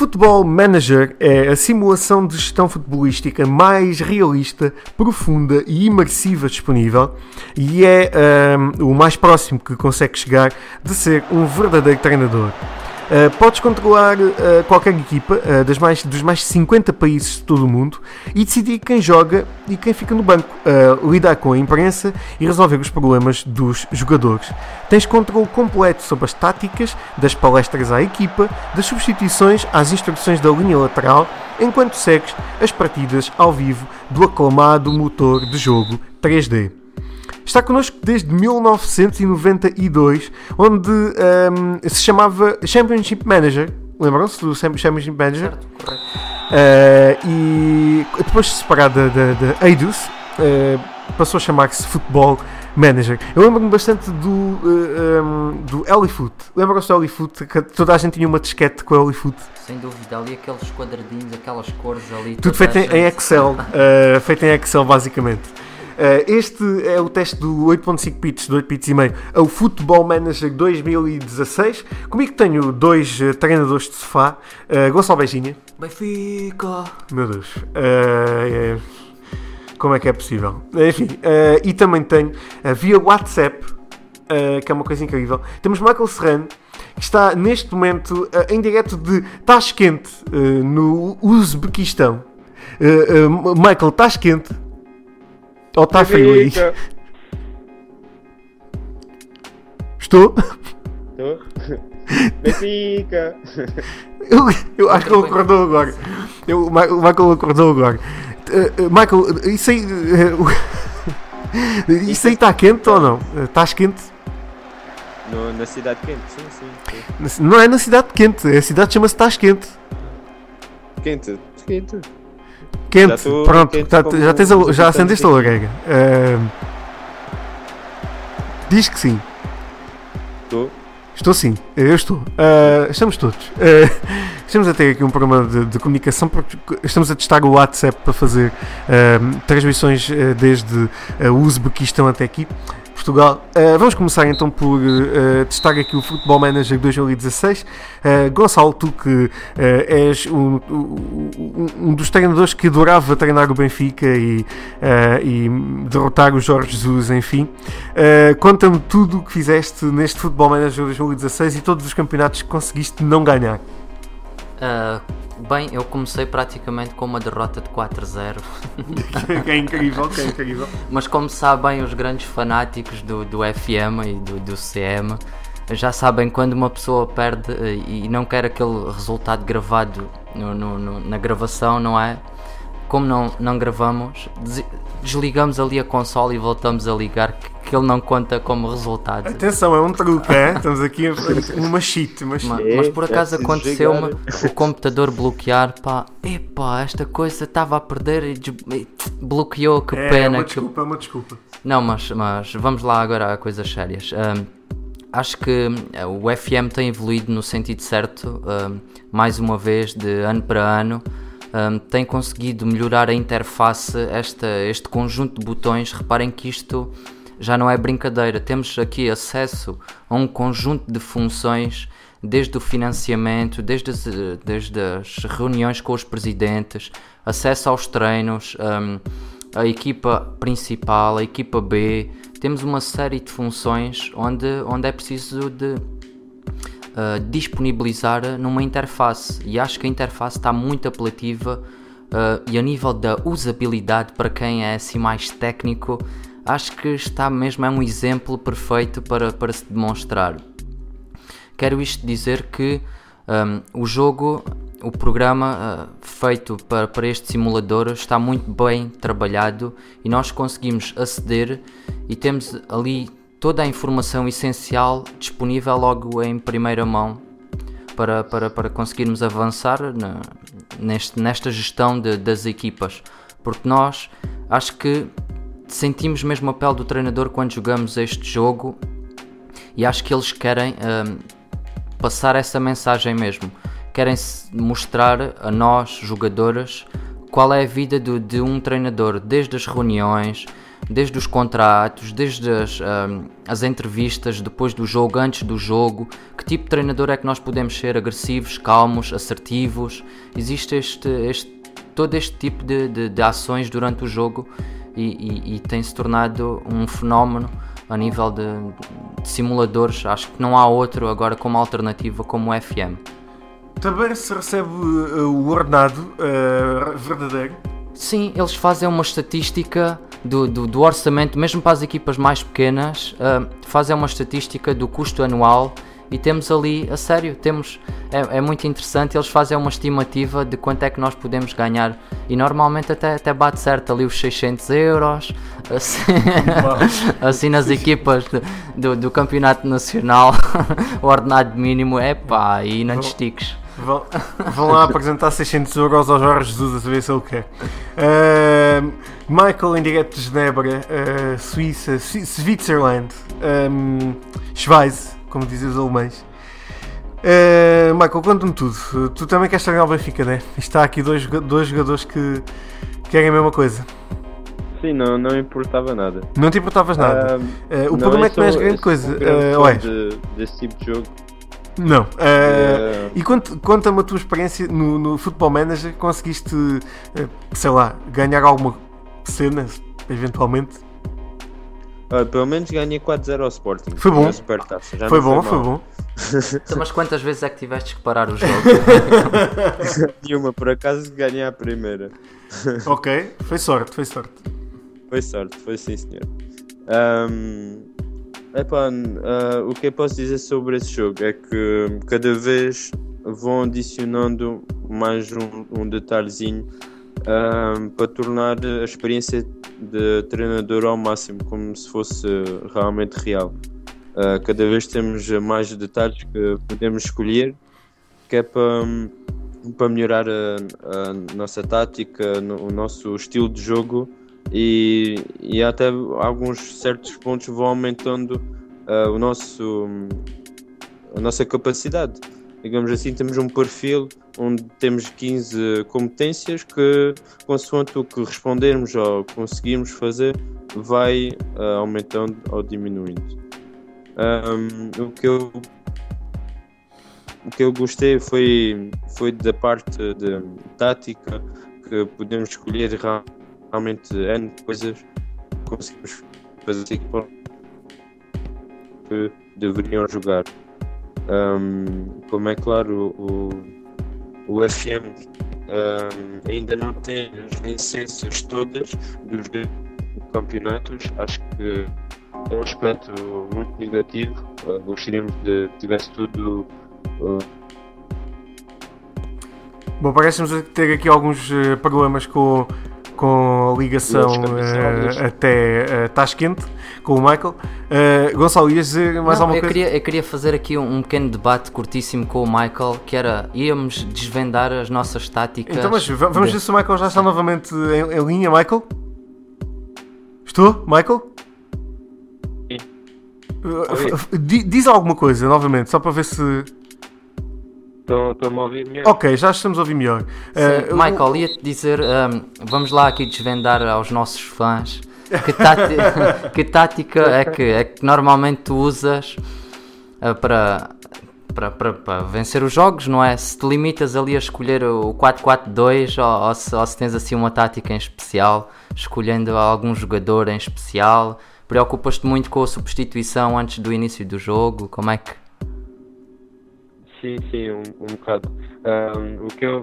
Football Manager é a simulação de gestão futebolística mais realista, profunda e imersiva disponível e é um, o mais próximo que consegue chegar de ser um verdadeiro treinador. Uh, podes controlar uh, qualquer equipa uh, das mais, dos mais de 50 países de todo o mundo e decidir quem joga e quem fica no banco, lidar com a imprensa e resolver os problemas dos jogadores. Tens controle completo sobre as táticas, das palestras à equipa, das substituições às instruções da linha lateral, enquanto segues as partidas ao vivo do aclamado motor de jogo 3D. Está connosco desde 1992, onde um, se chamava Championship Manager. Lembram-se do Championship Manager? Certo, correto. Uh, e depois de separar da, da, da Eidos, uh, passou a chamar-se Football Manager. Eu lembro-me bastante do, uh, um, do Elifoot. Lembram-se do Elifoot? Que toda a gente tinha uma disquete com o Elifoot. Sem dúvida, ali aqueles quadradinhos, aquelas cores ali. Tudo feito em, em Excel. uh, feito em Excel, basicamente. Uh, este é o teste do 8.5 bits, do 8 bits e meio, ao Football Manager 2016. Comigo tenho dois uh, treinadores de sofá. Uh, Gonçalo Beijinha. Benfica! Meu Deus. É- Como é que é possível? Enfim, uh, e também tenho uh, via WhatsApp, uh, que é uma coisa incrível. Temos Michael Serrano, que está neste momento em direto de Tashkent, no Uzbequistão. Michael, estás quente? Ou está frio aí? Estou? Tô. Benfica. Eu, eu acho que ele acordou agora. Eu, o Michael acordou agora. Uh, uh, Michael, isso aí. uh, isso aí está quente ou não? Estás quente? No, na cidade quente, sim, sim. sim. Não é na cidade quente, a cidade chama-se Estás quente. Quente, quente. Quente, pronto, quente tá- já, tens a- já acendeste a lareira. Uh, diz que sim. Tô. Estou sim, eu estou. Uh, estamos todos. Uh, estamos a ter aqui um problema de, de comunicação porque estamos a testar o WhatsApp para fazer transmissões uh, desde o Uzbequistão até aqui, Portugal. Uh, vamos começar então por uh, testar aqui o Football Manager 2016. Uh, Gonçalo, tu que és um, um, dos treinadores que adorava treinar o Benfica e, e derrotar o Jorge Jesus, enfim. Conta-me tudo o que fizeste neste Football Manager 2016 e todos os campeonatos que conseguiste não ganhar. Bem, eu comecei praticamente com uma derrota de 4-0. que é incrível, que é incrível. Mas como sabem os grandes fanáticos do, do FM e do, do CM, já sabem quando uma pessoa perde eh, e não quer aquele resultado gravado no- no- no- na gravação, não é? Como não, não gravamos, des- desligamos ali a console e voltamos a ligar, que, que ele não conta como resultado. Atenção, é um truque, é? Estamos aqui numa cheat, mas Ma- É, mas por é acaso preciso aconteceu-me o computador bloquear, pá, epá, esta coisa estava a perder e des- e bloqueou, que é pena. uma que- desculpa, é uma desculpa. Não, mas, mas vamos lá agora a coisas sérias. Ahm, acho que eh, o FM tem evoluído no sentido certo, mais uma vez, de ano para ano. Ahm, tem conseguido melhorar a interface, esta, este conjunto de botões. Reparem que isto já não é brincadeira. Temos aqui acesso a um conjunto de funções, desde o financiamento, desde as, desde as reuniões com os presidentes, acesso aos treinos. ahm, a equipa principal, a equipa B, temos uma série de funções onde, onde é preciso de uh, disponibilizar numa interface. E acho que a interface está muito apelativa uh, e a nível da usabilidade para quem é assim mais técnico acho que está mesmo é um exemplo perfeito para, para se demonstrar. Quero isto dizer que um, o jogo, o programa uh, feito para, para este simulador está muito bem trabalhado e nós conseguimos aceder e temos ali toda a informação essencial disponível logo em primeira mão para, para, para conseguirmos avançar na- neste, nesta gestão de- das equipas. Porque nós acho que sentimos mesmo a pele do treinador quando jogamos este jogo e acho que eles querem hum, passar essa mensagem mesmo. Querem mostrar a nós, jogadores, qual é a vida do- de um treinador, desde as reuniões, desde os contratos, desde as, um, as entrevistas depois do jogo, antes do jogo, que tipo de treinador é que nós podemos ser agressivos, calmos, assertivos. Existe este, este todo este tipo de, de, de ações durante o jogo e, e, e tem-se tornado um fenómeno a nível de, de, simuladores. Acho que não há outro agora como alternativa como o FM. Também se recebe uh, o ordenado uh, verdadeiro? Sim, eles fazem uma estatística do, do, do, orçamento, mesmo para as equipas mais pequenas, uh, fazem uma estatística do custo anual e temos ali, a sério, temos, é, é, muito interessante, eles fazem uma estimativa de quanto é que nós podemos ganhar e normalmente até, até bate certo ali os 600 euros, assim, assim nas equipas do, do, do, campeonato nacional, o ordenado mínimo é pá, e não te estiques. Vão, vão lá apresentar 600 euros ao Jorge Jesus a ver se ele quer. Uh, Michael em direto de Genebra, uh, Suíça, Switzerland, um, Schweiz, como dizem os alemães. Uh, Michael, conta-me tudo. Tu também queres treinar o Benfica, né? Está aqui dois, dois jogadores que querem a mesma coisa. Sim, não, não importava nada. Não te importavas nada. Uh, o problema é que não és grande coisa. Uh, de, desse tipo de jogo. Não. Uh, e conta-me a tua experiência no, no Football Manager. Conseguiste, sei lá, ganhar alguma cena, eventualmente? Uh, pelo menos ganhei 4-0 ao Sporting. Foi bom. Já foi bom, foi bom. Então, mas quantas vezes é que tiveste que parar o jogo? Nenhuma, por acaso ganhei a primeira. ok, foi sorte, foi sorte. Foi sorte, foi sim senhor. Um, epá, uh, o que eu posso dizer sobre esse jogo é que cada vez vão adicionando mais um, um detalhezinho um, para tornar a experiência de treinador ao máximo, como se fosse realmente real. Uh, cada vez temos mais detalhes que podemos escolher, que é para, para melhorar a, a nossa tática, o nosso estilo de jogo e, e até alguns certos pontos vão aumentando uh, o nosso, a nossa capacidade digamos assim, temos um perfil onde temos 15 competências que, consoante o que respondermos ou conseguirmos fazer, vai uh, aumentando ou diminuindo. Um, o, que eu, o que eu gostei foi, foi da parte de tática, que podemos escolher realmente N coisas, conseguimos fazer que deveriam jogar. Um, como é claro, o, o FM um, ainda não tem as licenças todas dos campeonatos, acho que é um aspecto muito negativo. Uh, gostaríamos de que tivesse tudo. Uh... Bom, parece-nos ter aqui alguns uh, problemas com com ligação uh, até uh, Tashkent com o Michael. Uh, Gonçalo, ias dizer mais Não, alguma eu coisa? Queria, eu queria fazer aqui um, um, pequeno debate curtíssimo com o Michael, que era, íamos desvendar as nossas táticas. Então, mas vamos de... ver se o Michael já está novamente em, em linha, Michael? Estou, Michael? Uh, diz alguma coisa novamente, só para ver se Estão-me a ouvir melhor? Ok, já estamos a ouvir melhor. Uh, Michael, ia-te dizer, um, vamos lá aqui desvendar aos nossos fãs que, tática, que tática é que, é que normalmente tu usas uh, para, para, para, para, vencer os jogos, não é? Se te limitas ali a escolher o 4-4-2 ou, ou, se, ou se tens assim uma tática em especial, escolhendo algum jogador em especial, preocupas-te muito com a substituição antes do início do jogo, como é que... Sim, sim, um, um bocado. Um, o que eu.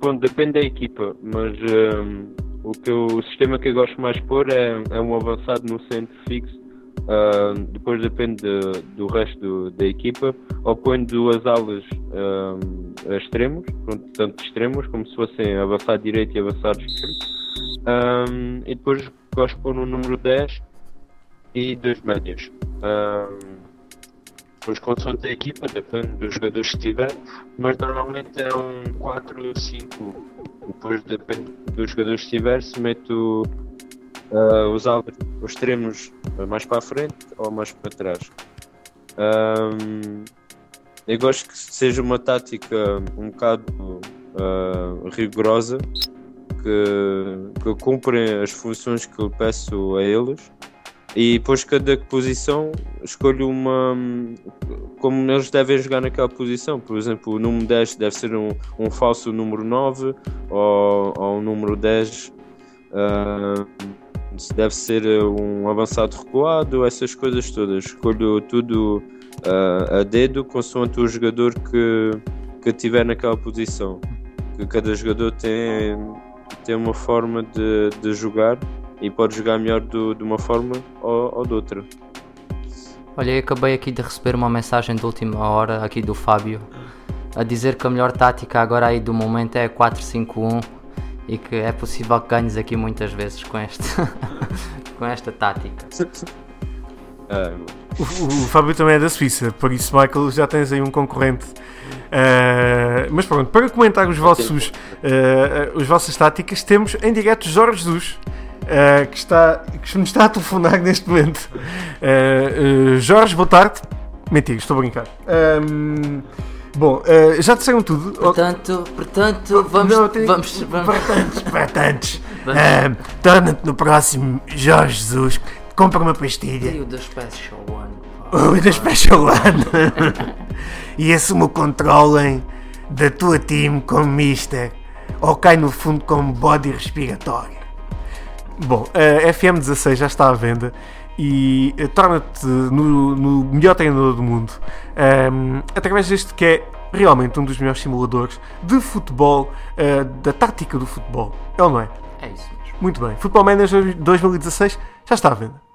Bom, depende da equipa, mas um, o, que eu, o sistema que eu gosto mais de pôr é, é um avançado no centro fixo. Uh, depois depende de, do resto do, da equipa, ou ponho duas alas uh, extremos, tanto extremos como se fossem avançado direito e avançado esquerdo. E depois gosto de pôr um número 10 e dois médios. Um, depois, consoante a equipa, depende dos jogadores que tiver, mas normalmente é um 4-5. Depois, depende dos jogadores que tiver, se meto uh, os, os extremos mais para a frente ou mais para trás. Um, eu gosto que seja uma tática um bocado uh, rigorosa, que, que cumprem as funções que eu peço a eles. E depois cada posição escolho uma. como eles devem jogar naquela posição. Por exemplo, o número 10 deve ser um, um falso número 9 ou, ou um número 10 uh, deve ser um avançado recuado, essas coisas todas. Escolho tudo uh, a dedo consoante o jogador que, que tiver naquela posição. Que cada jogador tem, tem uma forma de, de jogar e pode jogar melhor do, de uma forma ou, ou de outra. Olha, eu acabei aqui de receber uma mensagem de última hora aqui do Fábio a dizer que a melhor tática agora aí do momento é 4-5-1 e que é possível que ganhes aqui muitas vezes com, este com esta tática. É, O, o Fábio também é da Suíça, por isso, Michael, já tens aí um concorrente. Uh, mas pronto, para comentar os vossos, uh, as vossas táticas, temos em direto Jorge Jesus. Uh, que, está, que nos está a telefonar neste momento. Uh, Jorge, boa tarde. Mentira, estou a brincar. Um, bom, uh, já disseram tudo. Portanto, portanto vamos, Não, tem- vamos, vamos, Para tantos, para tantos. Vamos. Um, Torna-te no próximo Jorge Jesus. Compra uma pastilha. E o da Special One. O da Special One. e assume o controle da tua team como Mister. Ou cai no fundo como body respiratório. Bom, a FM16 já está à venda e eh, torna-te no, no melhor treinador do mundo ehm, através deste que é realmente um dos melhores simuladores de futebol, eh, da tática do futebol. É ou não é? É isso mesmo. Muito bem. Football Manager 2016 já está à venda.